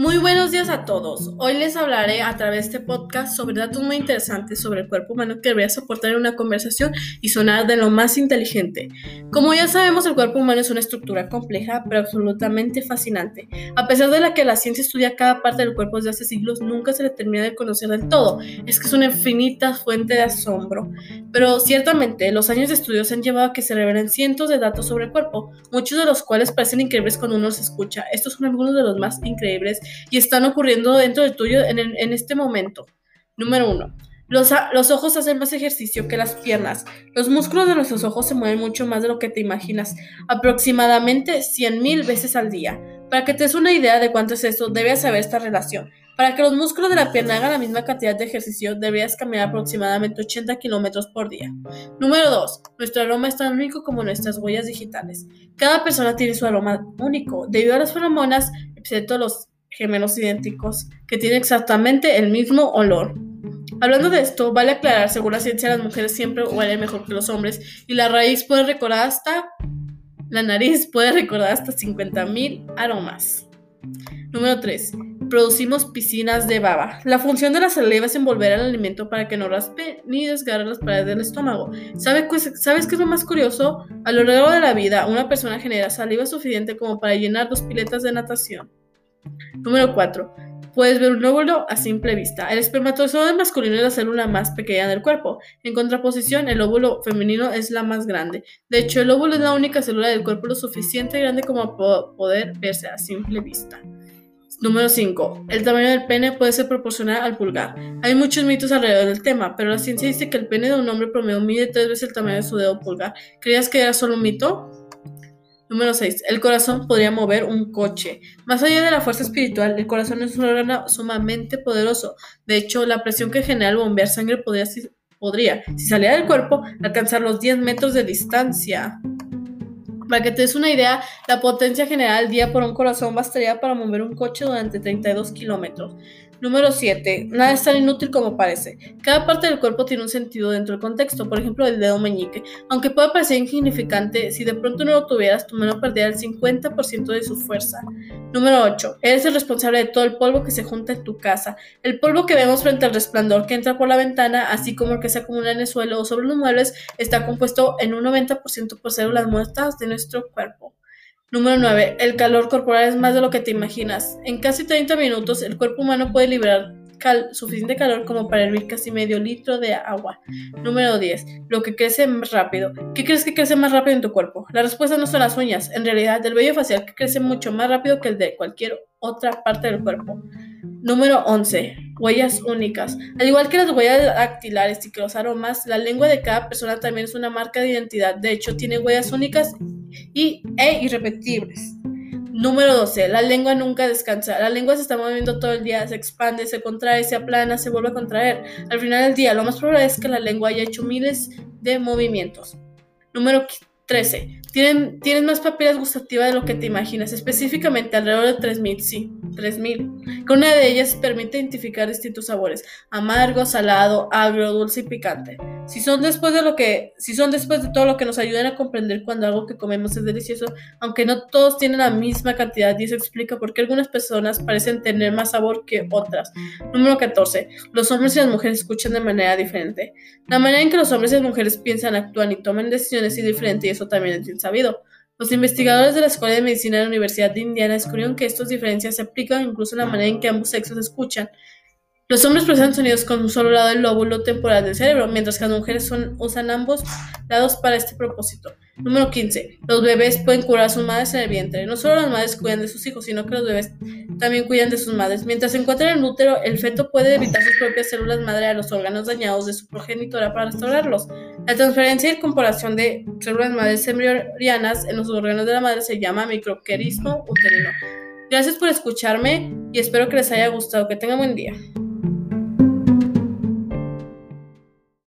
Muy buenos días a todos. Hoy les hablaré a través de este podcast sobre datos muy interesantes sobre el cuerpo humano que debería soportar en una conversación y sonar de lo más inteligente. Como ya sabemos, el cuerpo humano es una estructura compleja, pero absolutamente fascinante. A pesar de la que la ciencia estudia cada parte del cuerpo desde hace siglos, nunca se le termina de conocer del todo. Es que es una infinita fuente de asombro. Pero ciertamente, los años de estudios han llevado a que se revelen cientos de datos sobre el cuerpo, muchos de los cuales parecen increíbles cuando uno los escucha. Estos son algunos de los más increíbles y están ocurriendo dentro del tuyo en, en este momento. Número 1. Los, los, ojos hacen más ejercicio que las piernas. Los músculos de nuestros ojos se mueven mucho más de lo que te imaginas, aproximadamente 100.000 veces al día. Para que te des una idea de cuánto es esto, debes saber esta relación. Para que los músculos de la pierna hagan la misma cantidad de ejercicio, deberías caminar aproximadamente 80 kilómetros por día. Número 2. Nuestro aroma es tan único como nuestras huellas digitales. Cada persona tiene su aroma único, debido a las feromonas, excepto los gemelos idénticos, que tienen exactamente el mismo olor. Hablando de esto, vale aclarar, según la ciencia, las mujeres siempre huelen mejor que los hombres y la raíz puede recordar hasta... La nariz puede recordar hasta 50.000 aromas. Número 3. Producimos piscinas de baba. La función de la saliva es envolver el alimento para que no raspe ni desgarre las paredes del estómago. ¿Sabes qué es lo más curioso? A lo largo de la vida, una persona genera saliva suficiente como para llenar dos piletas de natación. Número 4. Puedes ver un óvulo a simple vista. El espermatozoide masculino es la célula más pequeña del cuerpo. En contraposición, el óvulo femenino es la más grande. De hecho, el óvulo es la única célula del cuerpo lo suficiente grande como para poder verse a simple vista. Número 5. El tamaño del pene puede ser proporcional al pulgar. Hay muchos mitos alrededor del tema, pero la ciencia dice que el pene de un hombre promedio mide tres veces el tamaño de su dedo pulgar. ¿Creías que era solo un mito? Número 6. El corazón podría mover un coche. Más allá de la fuerza espiritual, el corazón es un órgano sumamente poderoso. De hecho, la presión que genera al bombear sangre podría, si salía del cuerpo, alcanzar los 10 metros de distancia. Para que te des una idea, la potencia general día por un corazón bastaría para mover un coche durante 32 kilómetros. Número 7. Nada es tan inútil como parece. Cada parte del cuerpo tiene un sentido dentro del contexto, por ejemplo el dedo meñique. Aunque pueda parecer insignificante, si de pronto no lo tuvieras, tu mano perdería el 50% de su fuerza. Número 8. Eres el responsable de todo el polvo que se junta en tu casa. El polvo que vemos frente al resplandor que entra por la ventana, así como el que se acumula en el suelo o sobre los muebles, está compuesto en un 90% por células muertas de nuestro cuerpo. Número 9. El calor corporal es más de lo que te imaginas. En casi 30 minutos, el cuerpo humano puede liberar suficiente calor como para hervir casi medio litro de agua. Número 10. Lo que crece más rápido. ¿Qué crees que crece más rápido en tu cuerpo? La respuesta no son las uñas. En realidad, el vello facial crece mucho más rápido que el de cualquier otra parte del cuerpo. Número 11. Huellas únicas. Al igual que las huellas dactilares y que los aromas, la lengua de cada persona también es una marca de identidad. De hecho, tiene huellas únicas y, e irrepetibles. Número 12. La lengua nunca descansa. La lengua se está moviendo todo el día, se expande, se contrae, se aplana, se vuelve a contraer. Al final del día, lo más probable es que la lengua haya hecho miles de movimientos. Número 13. Tienen, tienen más papilas gustativas de lo que te imaginas, específicamente alrededor de 3000, sí, 3000. Que una de ellas permite identificar distintos sabores: amargo, salado, agrio, dulce y picante. Si son después de lo que, si son después de todo lo que nos ayudan a comprender cuando algo que comemos es delicioso, aunque no todos tienen la misma cantidad, y eso explica por qué algunas personas parecen tener más sabor que otras. Número 14. Los hombres y las mujeres escuchan de manera diferente. La manera en que los hombres y las mujeres piensan, actúan y toman decisiones es diferente y eso también es bien sabido. Los investigadores de la Escuela de Medicina de la Universidad de Indiana descubrieron que estas diferencias se aplican incluso en la manera en que ambos sexos escuchan. Los hombres procesan sonidos con un solo lado del lóbulo temporal del cerebro, mientras que las mujeres usan ambos lados para este propósito. Número 15. Los bebés pueden curar a sus madres en el vientre. No solo las madres cuidan de sus hijos, sino que los bebés también cuidan de sus madres. Mientras se encuentra en el útero, el feto puede evitar sus propias células madre a los órganos dañados de su progenitora para restaurarlos. La transferencia y incorporación de células madres embrionarias en los órganos de la madre se llama microquerismo uterino. Gracias por escucharme y espero que les haya gustado. Que tengan buen día.